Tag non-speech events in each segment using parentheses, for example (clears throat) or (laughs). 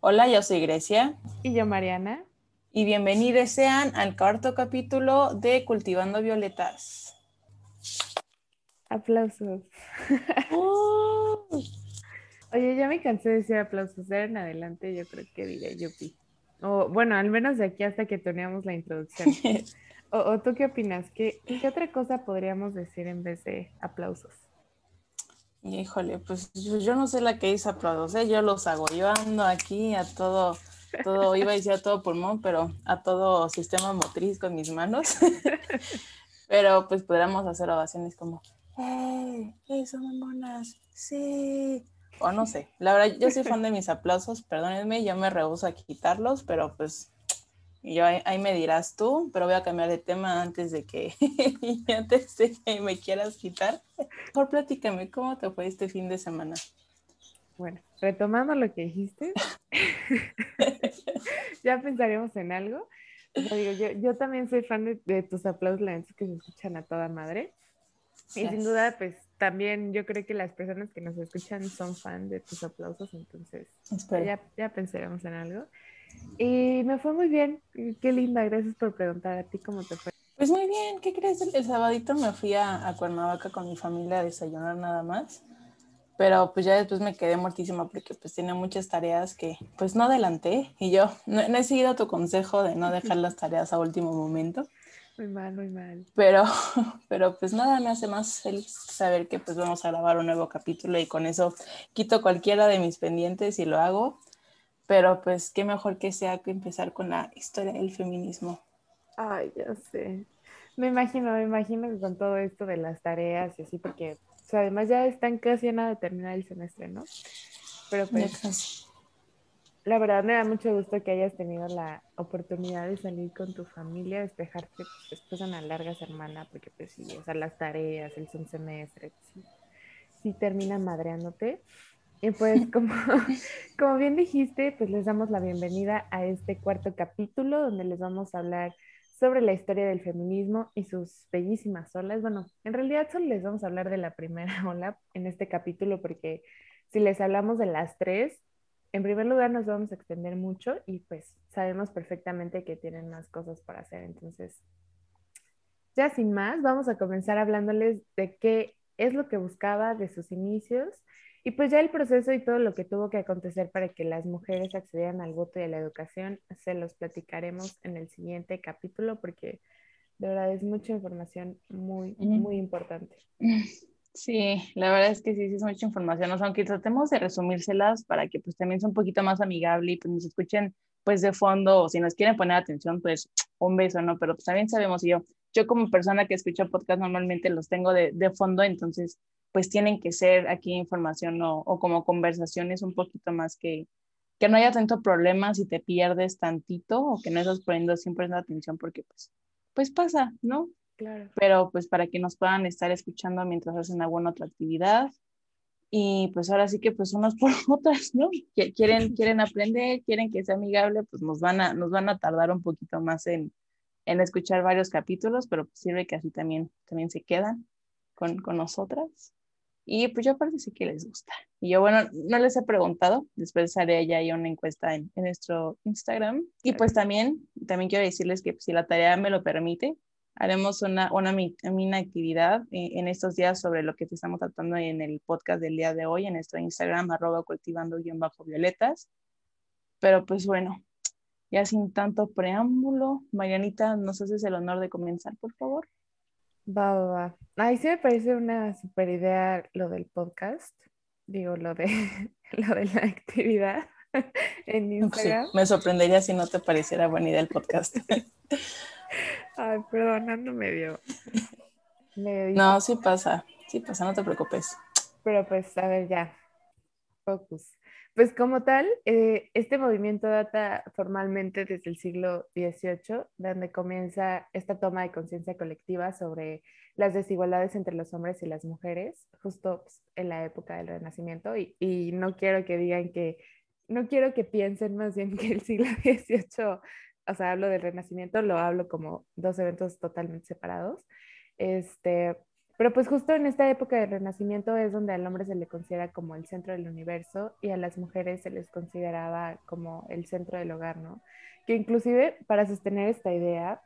Hola, yo soy Grecia. Y yo, Mariana. Y bienvenidos sean al cuarto capítulo de Cultivando Violetas. Aplausos. (laughs) Oye, ya me cansé de decir aplausos. De en adelante yo creo que diré yupi. O bueno, al menos de aquí hasta que teníamos la introducción. (laughs) o, tú qué opinas? ¿Qué, ¿Qué otra cosa podríamos decir en vez de aplausos? Híjole, pues yo, no sé la que hizo aplausos, ¿eh? yo los hago, yo ando aquí a todo, todo, iba a decir a todo pulmón, pero a todo sistema motriz con mis manos. (laughs) pero pues podríamos hacer ovaciones como, ¡eh! ¡Eh, son monas! ¡Sí! O no sé, la verdad, yo soy fan de mis aplausos, perdónenme, yo me rehuso a quitarlos, pero pues yo ahí, me dirás tú, pero voy a cambiar de tema antes de que (laughs) antes de que me quieras quitar. Por platícame, ¿cómo te fue este fin de semana? Bueno, retomando lo que dijiste, (laughs) ya pensaremos en algo. digo, yo, yo, también soy fan de, tus aplausos que se escuchan a toda madre. Y sin duda, pues también yo creo que las personas que nos escuchan son fan de tus aplausos, entonces ya, ya pensaremos en algo. Y me fue muy bien. Qué linda, gracias por preguntar a ti cómo te fue. Pues muy bien, ¿qué crees? El, sabadito me fui a, Cuernavaca con mi familia a desayunar nada más. Pero pues ya después me quedé muertísima porque pues tenía muchas tareas que pues no adelanté. Y yo no, he seguido tu consejo de no dejar las tareas a último momento. Muy mal, muy mal. Pero, (laughs) pero pues nada me hace más feliz saber que pues vamos a grabar un nuevo capítulo y con eso quito cualquiera de mis pendientes y lo hago pero pues qué mejor que sea que empezar con la historia del feminismo. Ay, ya sé. Me imagino, me imagino que con todo esto de las tareas y así, porque además ya están casi a nada de terminar el semestre, ¿no? Pero pues, la verdad me da mucho gusto que hayas tenido la oportunidad de salir con tu familia, despejarte pues, después de una larga semana, porque pues sí, o sea, las tareas, el semestre, sí, sí terminan madreándote. Y pues (laughs) como, como bien dijiste, pues les damos la bienvenida a este cuarto capítulo donde les vamos a hablar sobre la historia del feminismo y sus bellísimas olas. Bueno, en realidad solo les vamos a hablar de la primera (laughs) ola en este capítulo porque si les hablamos de las tres, en primer lugar nos vamos a extender mucho y pues sabemos perfectamente que tienen más cosas para hacer. Entonces, ya sin más, vamos a comenzar hablándoles de qué es lo que buscaba de sus inicios y pues ya el proceso y todo lo que tuvo que acontecer para que las mujeres accedieran al voto y a la educación, se los platicaremos en el siguiente capítulo porque de verdad es mucha información muy, muy importante. (laughs) Sí, la verdad es que sí, sí es mucha información, aunque tratemos de resumírselas para que pues también sea un poquito más amigable y pues nos escuchen pues de fondo o si nos quieren poner atención pues un beso, ¿no? Pero pues también sabemos yo, yo como persona que escucha podcast normalmente los tengo de, de fondo, entonces pues tienen que ser aquí información o, como conversaciones un poquito más que, que no haya tanto problema si te pierdes tantito o que no estás poniendo siempre la atención porque pues, pues pasa, ¿no? Claro. Pero pues para que nos puedan estar escuchando mientras hacen alguna otra actividad. Y pues ahora sí que pues unas por (laughs) otras, ¿no? Quieren, quieren aprender, quieren que sea amigable, pues nos van a, nos van a tardar un poquito más en, en escuchar varios capítulos, pero pues sirve que así también, también se quedan con, con nosotras. Y pues yo aparte sí que les gusta. Y yo, bueno, no les he preguntado, después haré ya una encuesta en, en nuestro Instagram. Y pues también, también quiero decirles que si la tarea me lo permite, haremos una, una, una actividad en, en, estos días sobre lo que estamos tratando en el podcast del día de hoy, en nuestro Instagram, arroba cultivando-violetas. Pero pues bueno, ya sin tanto preámbulo, Marianita, ¿nos haces el honor de comenzar, por favor? Va, va, va. Ay, sí me parece una super idea lo del podcast. Digo, lo de, (laughs) lo de la actividad (laughs) en (laughs) Instagram. me sorprendería si no te pareciera buena idea el podcast. Ay, perdón, no me dio. No, sí pasa, sí pasa, no te preocupes. Pero pues, a ver, ya. Pues como tal, eh, este movimiento data formalmente desde el siglo XVIII, donde comienza esta toma de conciencia colectiva sobre las desigualdades entre los hombres y las mujeres, justo pues, en la época del Renacimiento. Y, y, no quiero que digan que, no quiero que piensen más bien que el siglo (laughs) XVIII, o sea, hablo del Renacimiento, lo hablo como dos eventos totalmente separados. Este, Pero pues justo en esta época del Renacimiento es donde al hombre se le considera como el centro del universo y a las mujeres se les consideraba como el centro del hogar, ¿no? Que inclusive para sostener esta idea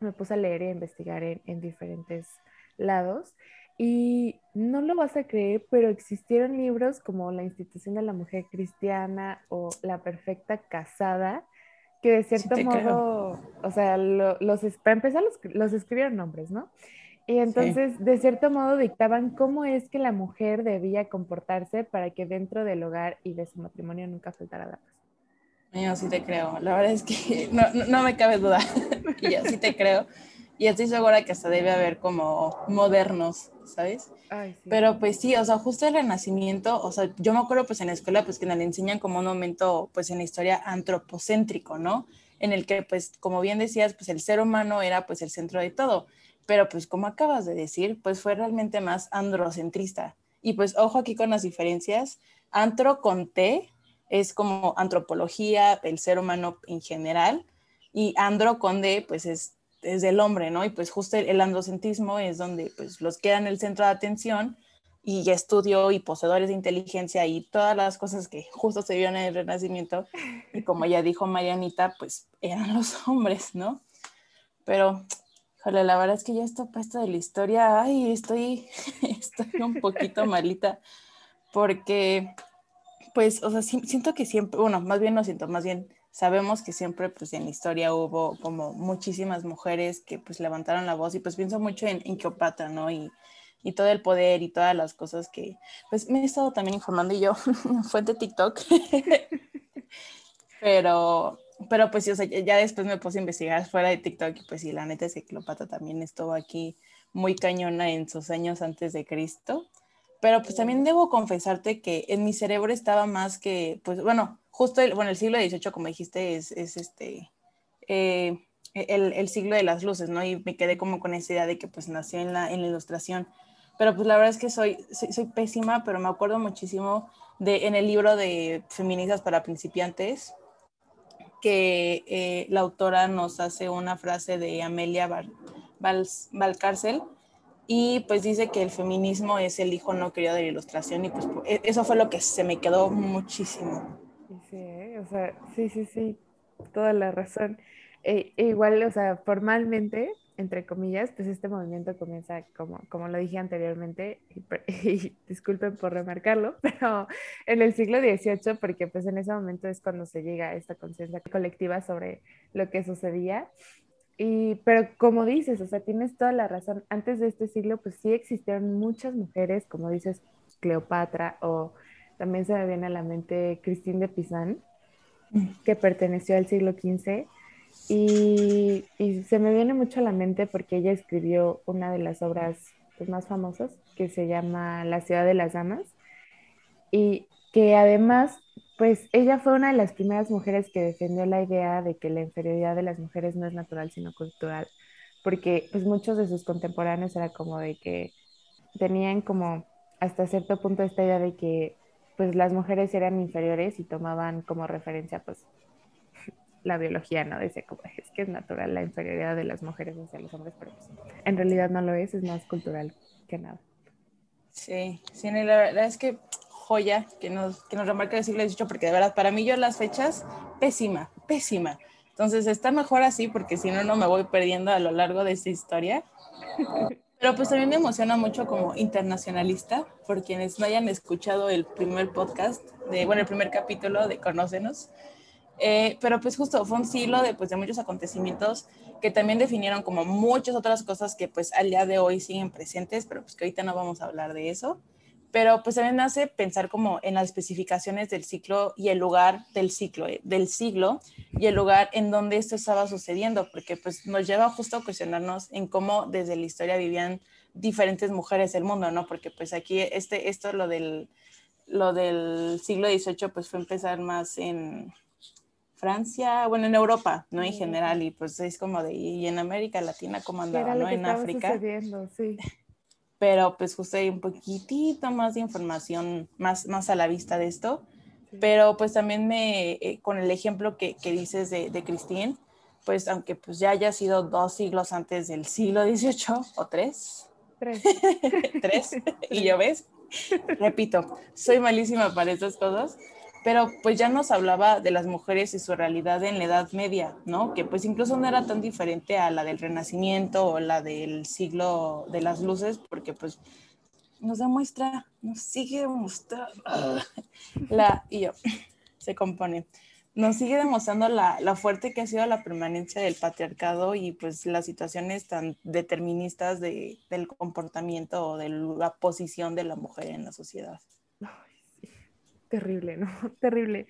me puse a leer e investigar en, en diferentes lados y no lo vas a creer, pero existieron libros como La institución de la mujer cristiana o La perfecta casada, que de cierto modo, o sea, los, para empezar los, los escribieron hombres, ¿no? Y entonces, de cierto modo, dictaban cómo es que la mujer debía comportarse para que dentro del hogar y de su matrimonio nunca faltara la paz. Yo sí te creo. La verdad es que (laughs) no, no, me cabe duda. (laughs) y yo sí te creo. Y estoy segura que hasta debe haber como modernos, ¿sabes? Pero pues sí, o sea, justo el renacimiento, o sea, yo me acuerdo pues en la escuela pues que nos enseñan como un momento pues en la historia antropocéntrico, ¿no? En el que pues como bien decías pues el ser humano era pues el centro de todo pero pues como acabas de decir, pues fue realmente más androcentrista. Y pues ojo aquí con las diferencias, antro con T es como antropología, el ser humano en general, y andro con D pues es, es del hombre, ¿no? Y pues justo el, androcentrismo es donde pues los quedan el centro de atención y estudio y poseedores de inteligencia y todas las cosas que justo se vieron en el Renacimiento, y como ya dijo Marianita, pues eran los (laughs) hombres, ¿no? Pero la verdad es que ya está puesta de la historia, ay, estoy, (laughs) estoy un poquito (laughs) malita porque, pues, o sea, siento que siempre, bueno, más bien no siento, más bien sabemos que siempre, pues, en la historia hubo como muchísimas mujeres que, pues, levantaron la voz y, pues, pienso mucho en, en Cleopatra, ¿no? Y, y todo el poder y todas las cosas que, pues, me he estado también informando y yo, (laughs) fuente TikTok, pero pero pues o sea, ya después me puse a investigar fuera de TikTok y pues sí, la neta es que Cleopatra también estuvo aquí muy cañona en sus años antes de Cristo. Pero pues también debo confesarte que en mi cerebro estaba más que, pues bueno, justo el, bueno, el siglo XVIII, como dijiste, es, es este, eh, el, el, siglo de las luces, ¿no? Y me quedé como con esa idea de que pues nació en la, en la ilustración. Pero pues la verdad es que soy, soy, soy pésima, pero me acuerdo muchísimo de en el libro de Feministas para Principiantes, que eh, la autora nos hace una frase de Amelia Valcárcel y pues dice que el feminismo es el hijo no querido de la ilustración y pues e, eso fue lo que se me quedó muchísimo. Sí, ¿eh? o sea, sí, sí, sí, toda la razón. E, e igual, o sea, formalmente entre comillas, pues este movimiento comienza, como, como lo dije anteriormente, y, (laughs) disculpen por remarcarlo, (laughs) pero en el siglo XVIII, porque pues en ese momento es cuando se llega a esta conciencia colectiva sobre lo que sucedía. Y, pero como dices, o sea, tienes toda la razón, antes de este siglo, pues sí existieron muchas mujeres, como dices, Cleopatra, o también se me viene a la mente Christine de Pizan, mm. que perteneció al siglo XV y, se me viene mucho a la mente porque ella escribió una de las obras pues, más famosas que se llama La ciudad de las damas. Y que además pues ella fue una de las primeras mujeres que defendió la idea de que la inferioridad de las mujeres no es natural sino cultural. Porque pues muchos de sus contemporáneos era como de que tenían como hasta cierto punto esta idea de que pues las mujeres eran inferiores y tomaban como referencia pues la biología, ¿no? Dice como es que es natural la inferioridad de las mujeres hacia los hombres, pero pues, en realidad no lo es, es más cultural que nada. Sí, sí, la verdad es que joya que nos, que nos remarca el siglo XVIII, porque de verdad, para mí yo las fechas, pésima, pésima. Entonces está mejor así, porque si no, no me voy perdiendo a lo largo de esta historia. (laughs) Pero pues también me emociona mucho como internacionalista, por quienes no hayan escuchado el primer podcast, de, bueno, el primer capítulo de Conócenos, eh, pero pues justo fue un siglo de, pues, de muchos acontecimientos que también definieron como muchas otras cosas que pues al día de hoy siguen presentes, pero pues que ahorita no vamos a hablar de eso. Pero pues también hace pensar como en las especificaciones del ciclo y el lugar del ciclo, eh, del siglo y el lugar en donde esto estaba sucediendo, porque pues nos lleva justo a cuestionarnos en cómo desde la historia vivían diferentes mujeres del mundo, ¿no? Porque pues aquí este, esto, lo del, lo del siglo XVIII, pues fue empezar más en, Francia, bueno, en Europa, ¿no? En general, y pues es como de, y en América Latina, ¿cómo andaba, ¿no? En África. Sí. Pero pues justo hay un poquitito más de información más, más a la vista de esto. Pero pues también me, eh, con el ejemplo que, que dices de, de pues aunque pues ya haya sido dos siglos antes del siglo XVIII o tres, Tres. (laughs) Tres. (laughs) Y yo ves, repito, soy malísima para estas cosas, pero pues ya nos hablaba de las mujeres y su realidad en la Edad Media, ¿no? Que pues incluso no era tan diferente a la del Renacimiento o la del siglo de las luces, porque pues nos demuestra, nos sigue demostrando, la, y yo, se compone, nos sigue demostrando la, la, fuerte que ha sido la permanencia del patriarcado y pues las situaciones tan deterministas de, del comportamiento o de la posición de la mujer en la sociedad terrible, ¿no? (laughs) Terrible.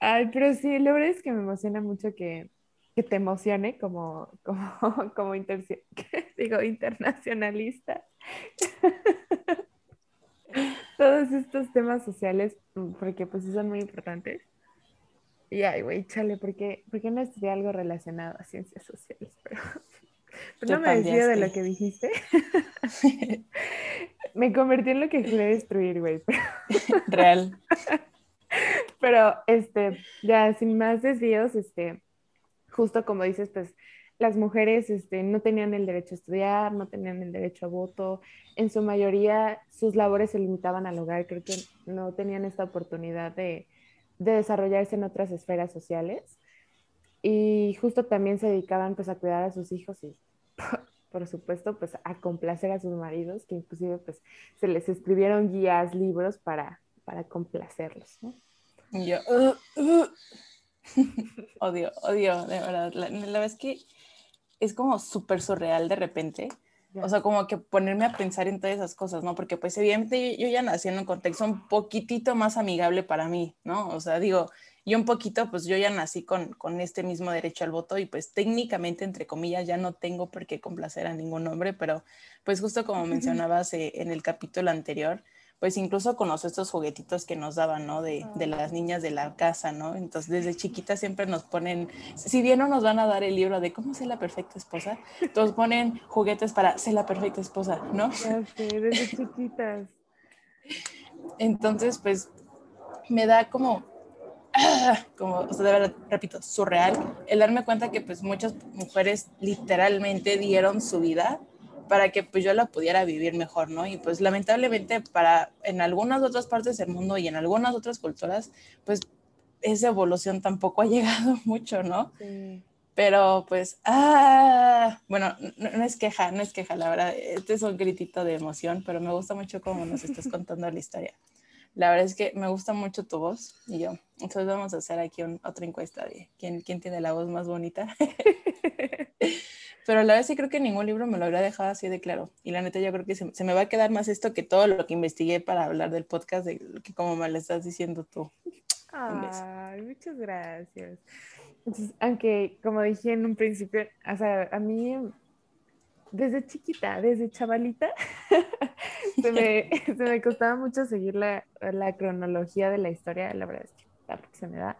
Ay, pero sí, la verdad es que me emociona mucho que, que te emocione como, (laughs) como, como (laughs) digo, internacionalista. Todos estos temas sociales, mm, porque pues son muy importantes. Y ay, güey, chale, ¿por qué, ¿por qué no estudié algo relacionado a ciencias sociales? Pero, pero no me decía de lo que dijiste. Me convertí en lo que quería destruir, güey. (laughs) Real. Pero, este, ya sin más desvíos, este, justo como dices, pues las mujeres este, no tenían el derecho a estudiar, no tenían el derecho a voto. En su mayoría, sus labores se limitaban al hogar. Creo que no tenían esta oportunidad de, de desarrollarse en otras esferas sociales. Y justo también se dedicaban pues a cuidar a sus hijos y por supuesto, pues a complacer a sus maridos, que inclusive pues se les escribieron guías, libros para, para complacerlos, ¿no? Yo, uh, uh. (laughs) odio, odio, de verdad. La, la verdad es que es como súper surreal de repente. O sea, como que ponerme a pensar en todas esas cosas, ¿no? Porque pues evidentemente yo, yo, ya nací en un contexto un poquitito más amigable para mí, ¿no? O sea, digo, y un poquito, pues yo ya nací con, con este mismo derecho al voto y pues técnicamente, entre comillas, ya no tengo por qué complacer a ningún hombre, pero pues justo como mencionabas eh, en el capítulo anterior, pues incluso conoce estos juguetitos que nos daban, ¿no? De, de, las niñas de la casa, ¿no? Entonces desde chiquitas siempre nos ponen, si bien no nos van a dar el libro de cómo ser la perfecta esposa, nos ponen juguetes para ser la perfecta esposa, ¿no? Ya sé, desde chiquitas. Entonces, pues me da como (clears throat) como, o sea, de verdad, repito, surreal, el darme cuenta que pues muchas mujeres literalmente dieron su vida para que pues yo la pudiera vivir mejor, ¿no? Y pues lamentablemente para en algunas otras partes del mundo y en algunas otras culturas, pues esa evolución tampoco ha (laughs) llegado mucho, ¿no? Sí. Pero pues, ah, bueno, no, no, es queja, no es queja, la verdad, este es un gritito de emoción, pero me gusta mucho cómo nos estás contando la historia. La verdad es que me gusta mucho tu voz y yo. Entonces vamos a hacer aquí un, otra encuesta de quién, quién tiene la voz más bonita. (laughs) Pero la verdad sí creo que ningún libro me lo habría dejado así de claro. Y la neta yo creo que se, se, me va a quedar más esto que todo lo que investigué para hablar del podcast, de que como me lo estás diciendo tú. Ay, muchas gracias. Entonces, aunque como dije en un principio, o sea, a mí desde chiquita, desde chavalita, (laughs) se, me, (laughs) se, me, costaba mucho seguir la, la, cronología de la historia, la verdad es que tampoco se me da.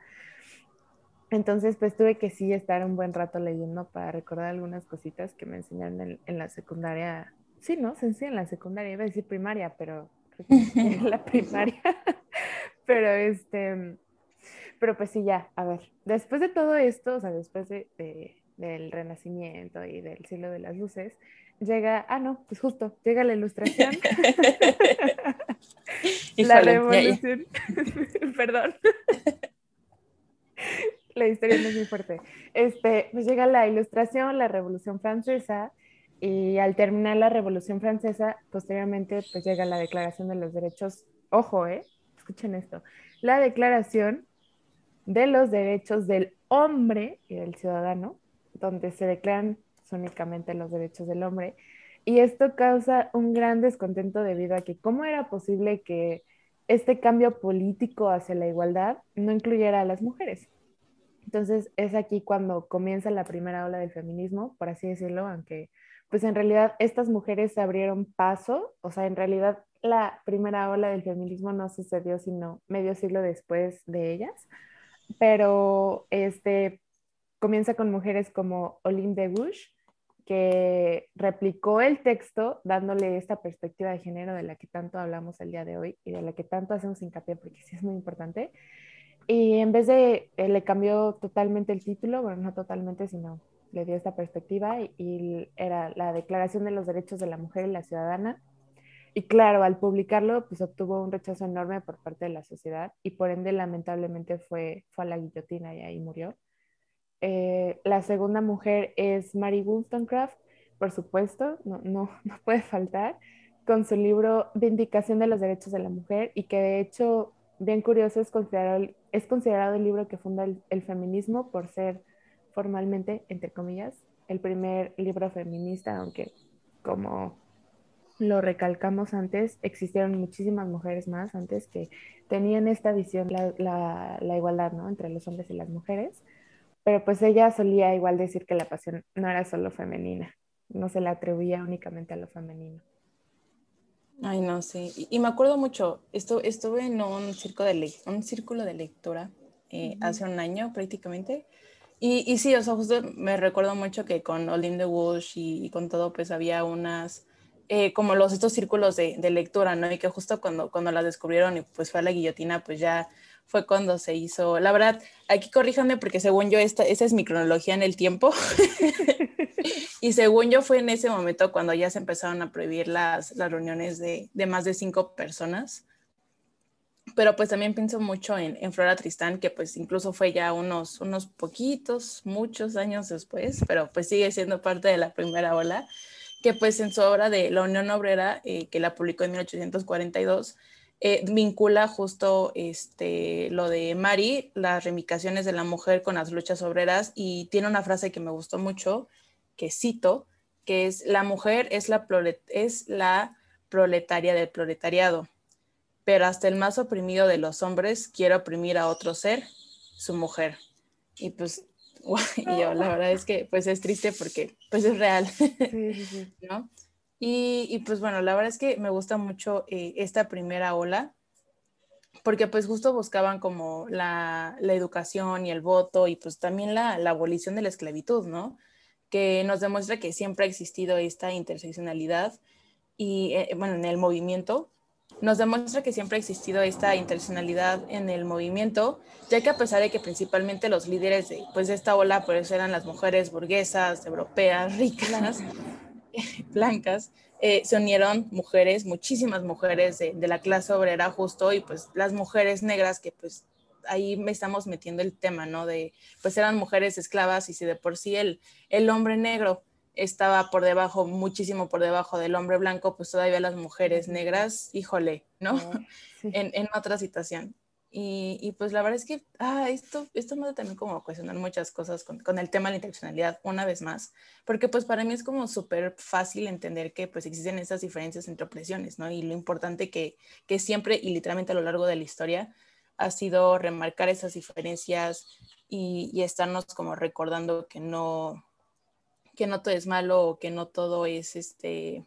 Entonces, pues tuve que sí estar un buen rato leyendo para recordar algunas cositas que me enseñaron en, en la secundaria. Sí, ¿no? Se enseña en la secundaria, iba a decir primaria, pero creo que en la (laughs) primaria. pero este, pero pues sí, ya, a ver, después de todo esto, o sea, después de, de del Renacimiento y del siglo de las luces, llega, ah, no, pues justo, llega la ilustración. (laughs) la revolución, (laughs) perdón. la historia no es muy fuerte. Este, pues llega la ilustración, la revolución francesa, y al terminar la revolución francesa, posteriormente, pues llega la declaración de los derechos, ojo, eh, escuchen esto, la declaración de los derechos del hombre y del ciudadano, donde se declaran únicamente los derechos del hombre. Y esto causa un gran descontento debido a que cómo era posible que este cambio político hacia la igualdad no incluyera a las mujeres. Entonces es aquí cuando comienza la primera ola del feminismo, por así decirlo, aunque pues en realidad estas mujeres se abrieron paso, o sea, en realidad la primera ola del feminismo no sucedió sino medio siglo después de ellas, pero este, comienza con mujeres como Olympe de Gouges, que replicó el texto dándole esta perspectiva de género de la que tanto hablamos el día de hoy y de la que tanto hacemos hincapié porque sí es muy importante. Y en vez de, eh, le cambió totalmente el título, bueno, no totalmente, sino le dio esta perspectiva y, era la Declaración de los Derechos de la Mujer y la Ciudadana. Y claro, al publicarlo, pues obtuvo un rechazo enorme por parte de la sociedad y por ende lamentablemente fue, fue a la guillotina y ahí murió. Eh, la segunda mujer es Mary Wollstonecraft, por supuesto, no, no, (laughs) no puede faltar, con su libro Vindicación de los Derechos de la Mujer y que de hecho, bien curioso, es considerado, es considerado el libro que funda el feminismo por ser formalmente, entre comillas, el primer libro feminista, aunque como lo recalcamos antes, existieron muchísimas mujeres más antes que tenían esta visión, la, la, igualdad ¿no? entre los hombres y las mujeres, pero pues ella solía igual decir que la pasión no era solo femenina, no se la atribuía únicamente a lo femenino. Ay, no, sí. Y, me acuerdo mucho, esto, estuve en un, circo de un círculo de lectura eh, hace un año prácticamente, y, y, sí, o sea, justo me recuerdo mucho que con Olim de Walsh y, con todo, pues había unas, eh, como los estos círculos de, de, lectura, ¿no? Y que justo cuando, cuando las descubrieron y pues fue a la guillotina, pues ya fue cuando se hizo, la verdad, aquí corríjanme porque según yo, esta, esa es mi cronología en el tiempo. (laughs) y según yo fue en ese momento cuando ya se empezaron a prohibir las, las reuniones de, de más de cinco personas pero pues también pienso mucho en, en, Flora Tristán, que pues incluso fue ya unos, unos poquitos, muchos años después, pero pues sigue siendo parte de la primera ola, que pues en su obra de La Unión Obrera, eh, que la publicó en 1842, eh, vincula justo este, lo de Mari, las remicaciones de la mujer con las luchas obreras, y tiene una frase que me gustó mucho, que cito, que es, la mujer es la, es la proletaria del proletariado pero hasta el más oprimido de los hombres quiere oprimir a otro ser, su mujer. Y pues, (laughs) y yo, la verdad es que pues es triste porque pues es real, sí, sí, sí. (laughs) ¿no? Y, y, pues bueno, la verdad es que me gusta mucho eh, esta primera ola, porque pues justo buscaban como la, la, educación y el voto y pues también la, la abolición de la esclavitud, ¿no? Que nos demuestra que siempre ha existido esta interseccionalidad y, eh, bueno, en el movimiento nos demuestra que siempre ha existido esta intencionalidad en el movimiento, ya que a pesar de que principalmente los líderes de, pues, de esta ola pues, eran las mujeres burguesas, europeas, ricas, (laughs) blancas, eh, se unieron mujeres, muchísimas mujeres de, de, la clase obrera justo, y pues las mujeres negras que pues ahí me estamos metiendo el tema, ¿no? De, pues eran mujeres esclavas y si de por sí el, el hombre negro estaba por debajo, muchísimo por debajo del hombre blanco, pues todavía las mujeres negras, híjole, ¿no? Oh, (laughs) en, en, otra situación. Y, y, pues la verdad es que ah, esto, esto me da también como cuestionar muchas cosas con, con, el tema de la interseccionalidad una vez más, porque pues para mí es como súper fácil entender que pues existen esas diferencias entre opresiones, ¿no? Y lo importante que, que siempre y literalmente a lo largo de la historia ha sido remarcar esas diferencias y, y estarnos como recordando que no, que no todo es malo o que no todo es este,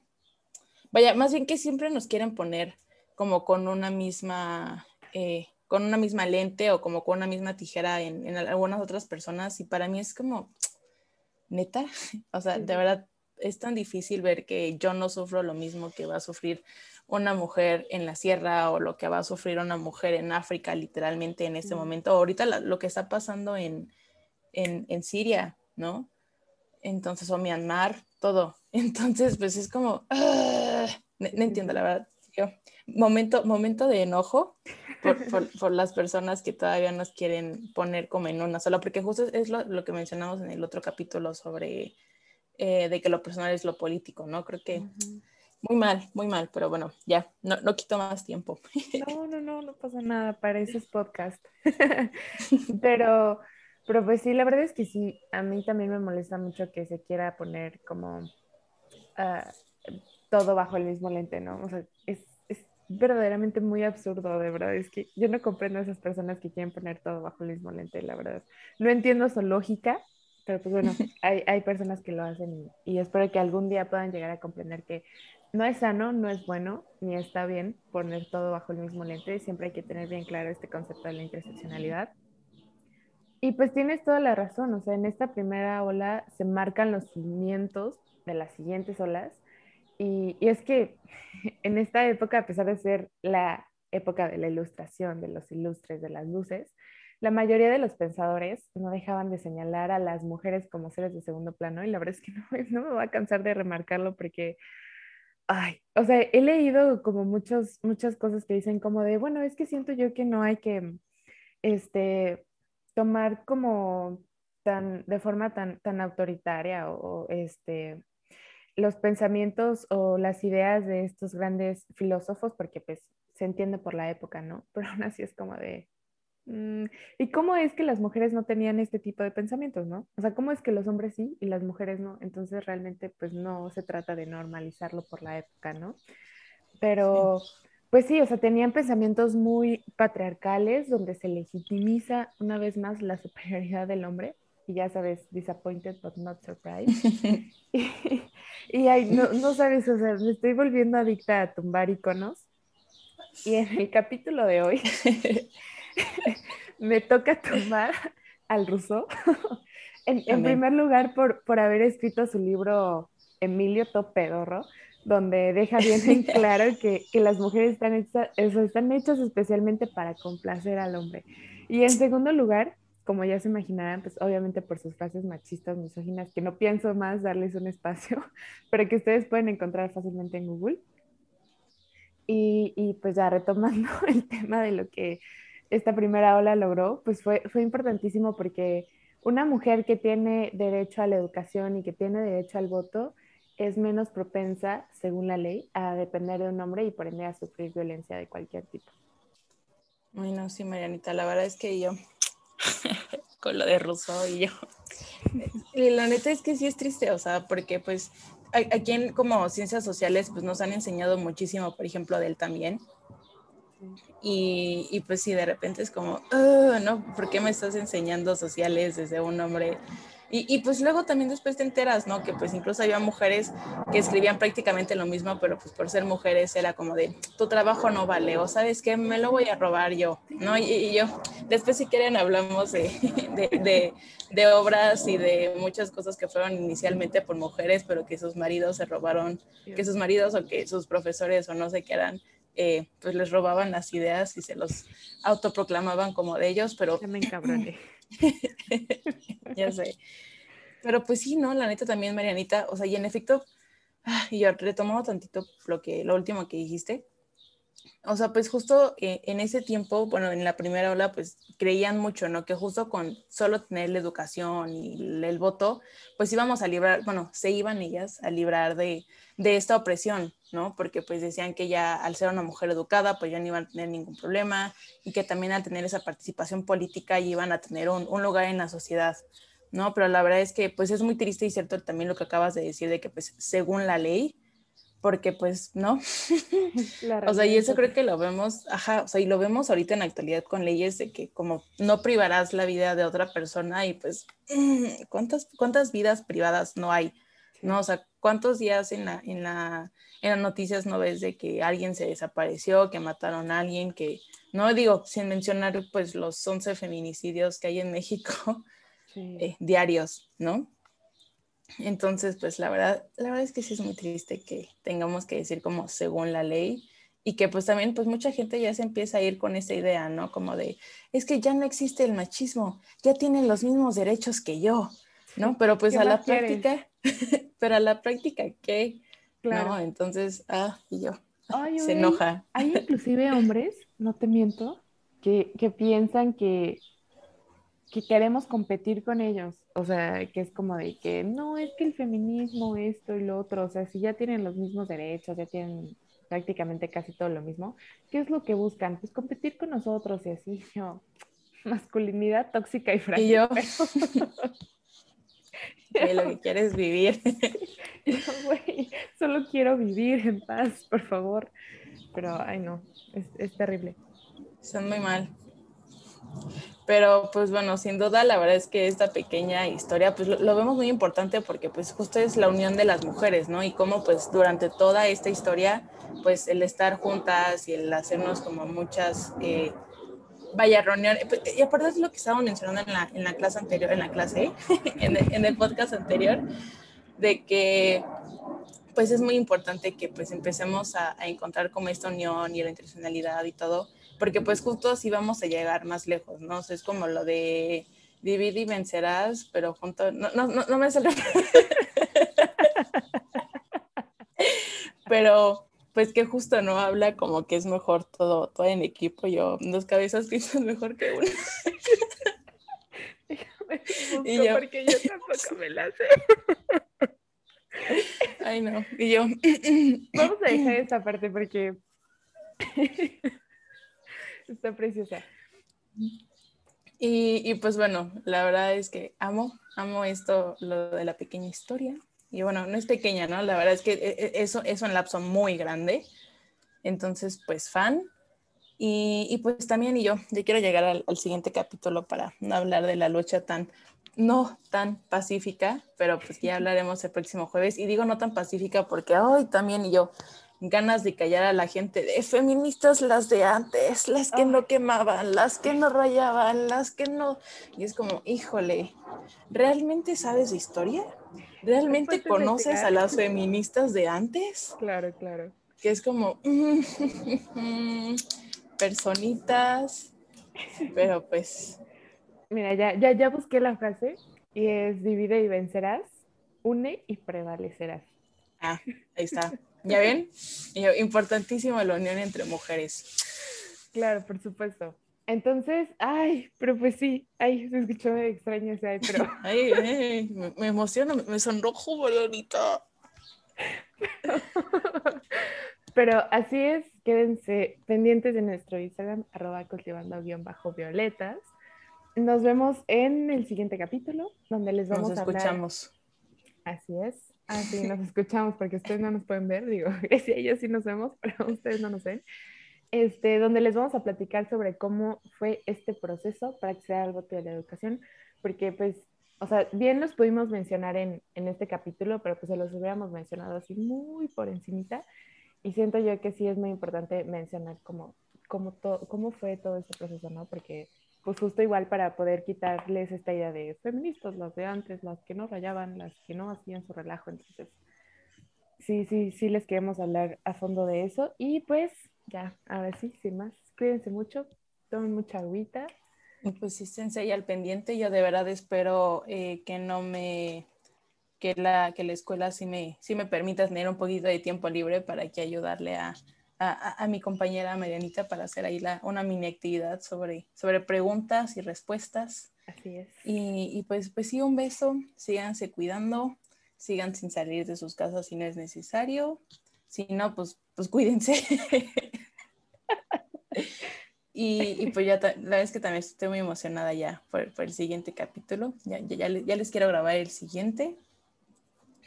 vaya, más bien que siempre nos quieren poner como con una misma, eh, con una misma lente o como con una misma tijera en, en, algunas otras personas y para mí es como, (tsk) neta, (laughs) o sea, de verdad es tan difícil ver que yo no sufro lo mismo que va a sufrir una mujer en la sierra o lo que va a sufrir una mujer en África literalmente en este momento. Ahorita lo que está pasando en, en, en Siria, ¿no? entonces, o Myanmar, todo. (laughs) Entonces, pues es como, ah, no, entiendo la verdad. momento, momento de enojo (laughs) por, por, las personas que todavía nos quieren poner como en una sola, porque justo es lo, lo que mencionamos en el otro capítulo sobre eh, de que lo personal es lo político, ¿no? Creo que muy mal, muy mal, pero bueno, ya, no, no quito más tiempo. No, (laughs) no, no, no pasa nada, para eso es (laughs) podcast. pero pero pues sí, la verdad es que sí, a mí también me molesta mucho que se quiera poner como ah, todo bajo el mismo lente, ¿no? O sea, es, verdaderamente muy absurdo, de verdad. Es que yo no comprendo a esas personas que quieren poner todo bajo el mismo lente, la verdad. No entiendo su lógica, pero pues bueno, (laughs) hay, hay personas que lo hacen y, y espero que algún día puedan llegar a comprender que no es sano, no es bueno, ni está bien poner todo bajo el mismo lente. Siempre hay que tener bien claro este concepto de la interseccionalidad y pues tienes toda la razón, o sea, en esta primera ola se marcan los cimientos de las siguientes olas. Y, es que (laughs) en esta época, a pesar de ser la época de la ilustración, de los ilustres, de las luces, la mayoría de los pensadores no dejaban de señalar a las mujeres como seres de segundo plano y la verdad es que (laughs) no, no me voy a cansar de remarcarlo porque, ay, o sea, he leído como muchos, muchas cosas que dicen como de, bueno, es que siento yo que no hay que, este, tomar como tan, de forma tan, tan autoritaria o, este, los pensamientos o las ideas de estos grandes filósofos, porque pues se entiende por la época, ¿no? (laughs) Pero aún así es como de, mm, ¿y cómo es que las mujeres no tenían este tipo de pensamientos, no? O sea, ¿cómo es que los hombres sí y las mujeres no? Entonces realmente pues no se trata de normalizarlo por la época, ¿no? Pero... Pues sí, o sea, tenían pensamientos muy patriarcales donde se legitimiza una vez más la (laughs) superioridad del hombre. Y ya sabes, disappointed but not surprised. (laughs) (laughs) y, no, no, sabes, o sea, me estoy volviendo adicta a tumbar iconos. Y en el capítulo de hoy (laughs) me toca tumbar al ruso. en, en primer lugar, por, por haber escrito su libro Emilio Topedorro donde deja bien en claro que, que las mujeres están hechas, están hechas especialmente para complacer al hombre. Y en segundo lugar, como ya se imaginarán, pues obviamente por sus frases machistas, misóginas, que no pienso más darles un espacio, (laughs) pero que ustedes pueden encontrar fácilmente en Google. Y, y pues ya retomando (laughs) el tema de lo que esta primera ola logró, pues fue, fue importantísimo porque una mujer que tiene derecho a la educación y que tiene derecho al voto, es menos propensa, según la ley, a depender de un hombre y por ende a sufrir violencia de cualquier tipo. Ay, no, sí, Marianita, la verdad es que yo, con lo de Rousseau y yo, (laughs) y la neta es que sí es triste, o sea, porque pues aquí en como ciencias sociales pues nos han enseñado muchísimo, por ejemplo, de él también. Y, y, pues sí, de repente es como, no, ¿por qué me estás enseñando sociales desde un hombre y, pues luego también después te enteras, ¿no? Que pues incluso había mujeres que escribían prácticamente lo mismo, pero pues por ser mujeres era como de, tu trabajo no vale, o sabes que me lo voy a robar yo, ¿no? Y, yo, después si quieren hablamos (laughs) de, de, de, obras y de muchas cosas que fueron inicialmente por mujeres, pero que sus maridos se robaron, que sus maridos o que sus profesores o no sé qué eran, eh, pues les robaban las ideas y se los autoproclamaban como de ellos, pero... me encabroné. (laughs) (laughs) ya sé. Pero pues sí, ¿no? La neta también, Marianita, o sea, y en efecto, ah, y yo retomando tantito lo, que, lo último que dijiste, o sea, pues justo eh, en ese tiempo, bueno, en la primera ola, pues creían mucho, ¿no? Que justo con solo tener la educación y el voto, pues íbamos a librar, bueno, se iban ellas a librar de, de esta opresión, ¿no? Porque pues decían que ya al ser una mujer educada, pues ya no iban a tener ningún problema y que también al tener esa participación política ya iban a tener un, un lugar en la sociedad, ¿no? Pero la verdad es que pues es muy triste y cierto también lo que acabas de decir de que pues según la ley, porque pues no. (laughs) o sea, y eso creo que lo vemos, ajá, o sea, y lo vemos ahorita en la actualidad con leyes de que como no privarás la vida de otra persona y pues, (clears throat) ¿cuántas, cuántas vidas privadas no hay? ¿No? O sea, ¿cuántos días en, la, en, la, en las noticias no ves de que alguien se desapareció, que mataron a alguien, que, no digo, sin mencionar pues los 11 feminicidios que hay en México (laughs) eh, diarios, ¿no? Entonces, pues la verdad, la verdad es que sí es muy triste que tengamos que decir como según la ley y que pues también pues mucha gente ya se empieza a ir con esa idea, ¿no? Como de, es que ya no existe el machismo, ya tienen los mismos derechos que yo, ¿no? Pero pues a la práctica, (laughs) pero a la práctica, ¿qué? Claro. No, entonces, ah, y yo, se enoja. Hay (laughs) inclusive hombres, no te miento, que, que piensan que que queremos competir con ellos. O sea, que es como de que no, es que el feminismo, esto y lo otro, o sea, si ya tienen los mismos derechos, ya tienen prácticamente casi todo lo mismo, ¿qué es lo que buscan? Pues competir con nosotros y así, (laughs) yo, masculinidad tóxica y frágil. Y yo, lo que quieres vivir. (laughs) solo quiero vivir en paz, por favor. Pero, ay no, es, es terrible. Son muy mal. Pero pues bueno, sin duda la verdad es que esta pequeña historia pues lo, vemos muy importante porque pues justo es la unión de las mujeres, ¿no? Y cómo pues durante toda esta historia pues el estar juntas y el hacernos como muchas, eh, vaya, reuniones, pues, y aparte es lo que estábamos mencionando en la, en la clase anterior, en la clase, (laughs) en, el, podcast anterior, de que pues es muy importante que pues empecemos a, encontrar como esta unión y la intencionalidad y todo porque pues justo así vamos a llegar más lejos, ¿no? es como lo de divide y vencerás, pero junto, no, no, no, no me sale. (laughs) pero pues que justo no habla como que es mejor todo, todo en equipo. Yo, dos cabezas (laughs) piensan mejor que una. (laughs) y yo, porque yo tampoco me la sé. Ay, no. Y yo. (laughs) Vamos a dejar esta parte porque está preciosa. Y, y, pues bueno, la verdad es que amo, amo esto, lo de la pequeña historia. Y bueno, no es pequeña, ¿no? La verdad es que e, e, eso es un lapso muy grande. Entonces, pues fan. Y, y pues también, y yo, yo quiero llegar al, al, siguiente capítulo para no hablar de la lucha tan, no tan pacífica, pero pues ya hablaremos el próximo jueves. Y digo no tan pacífica porque hoy también, y yo, ganas de callar a la gente de feministas las de antes, las que no quemaban, las que no rayaban, las que no... Y es como, híjole, ¿realmente sabes de historia? ¿Realmente conoces a las feministas de antes? Claro, claro. Que es como, (laughs) personitas, pero pues... Mira, ya, ya, ya busqué la frase y es divide y vencerás, une y prevalecerás. Ah, ahí está. ¿Ya ven? Importantísimo la unión entre mujeres. Claro, por supuesto. Entonces, ay, pero pues sí, ay, se escuchó extraño ese ay, pero. (laughs) Ay, me, emociona, me, sonrojo, bolonita. (laughs) pero así es, quédense pendientes de nuestro Instagram, arroba cultivando-violetas. Nos vemos en el siguiente capítulo, donde les vamos a hablar. Nos escuchamos. Así es. Ah, sí, (laughs) nos escuchamos porque ustedes no nos pueden ver, digo, sí, ellos sí nos vemos, pero ustedes no nos ven. Este, donde les vamos a platicar sobre cómo fue este proceso para acceder al voto de la educación, porque pues, o sea, bien los pudimos mencionar en, en este capítulo, pero pues se los hubiéramos mencionado así muy por encimita, y siento yo que sí es muy importante mencionar cómo, cómo, cómo fue todo este proceso, ¿no? Porque pues justo igual para poder quitarles esta idea de feministas, las de antes, las que no rayaban, las que no hacían su relajo. Entonces, sí, sí, sí les queremos hablar a fondo de eso. Y pues ya, ahora sí, sin más, cuídense mucho, tomen mucha agüita. Pues sí, ahí al pendiente. Yo de verdad espero eh, que no me que la, que la escuela sí me, sí me permita tener un poquito de tiempo libre para que ayudarle a, a, mi compañera Marianita para hacer ahí la, una mini actividad sobre, sobre preguntas y respuestas. Así es. Y, y, pues, pues sí, un beso, síganse cuidando, sigan sin salir de sus casas si no es necesario, si no, pues, pues cuídense. y, y, pues ya, la verdad es que también estoy muy emocionada ya por, por el siguiente capítulo, ya, ya, ya les quiero grabar el siguiente.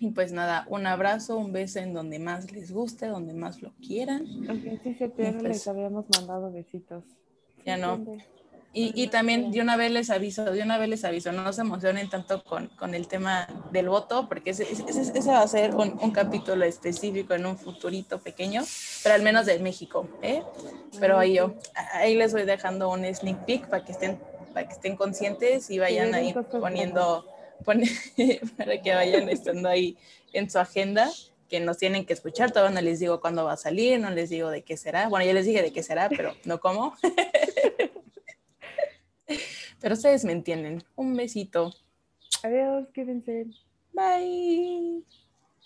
Y pues nada, un abrazo, un beso en donde más les guste, donde más lo quieran. Aunque sí se pierden, pues les habíamos mandado besitos. Ya no. Y, y, también de una vez les aviso, de una vez les aviso, no se emocionen tanto con, con el tema del voto, porque ese, ese, va a ser un, un, capítulo específico en un futurito pequeño, pero al menos de México, ¿eh? Pero ahí yo, ahí les voy dejando un sneak peek para que estén, para que estén conscientes y vayan ahí poniendo (laughs) para que vayan estando ahí en su agenda, que nos tienen que escuchar. Todavía no les digo cuándo va a salir, no les digo de qué será. Bueno, ya les dije de qué será, pero no cómo. (laughs) (laughs) pero ustedes me entienden. Un besito. Adiós, quédense. Bye.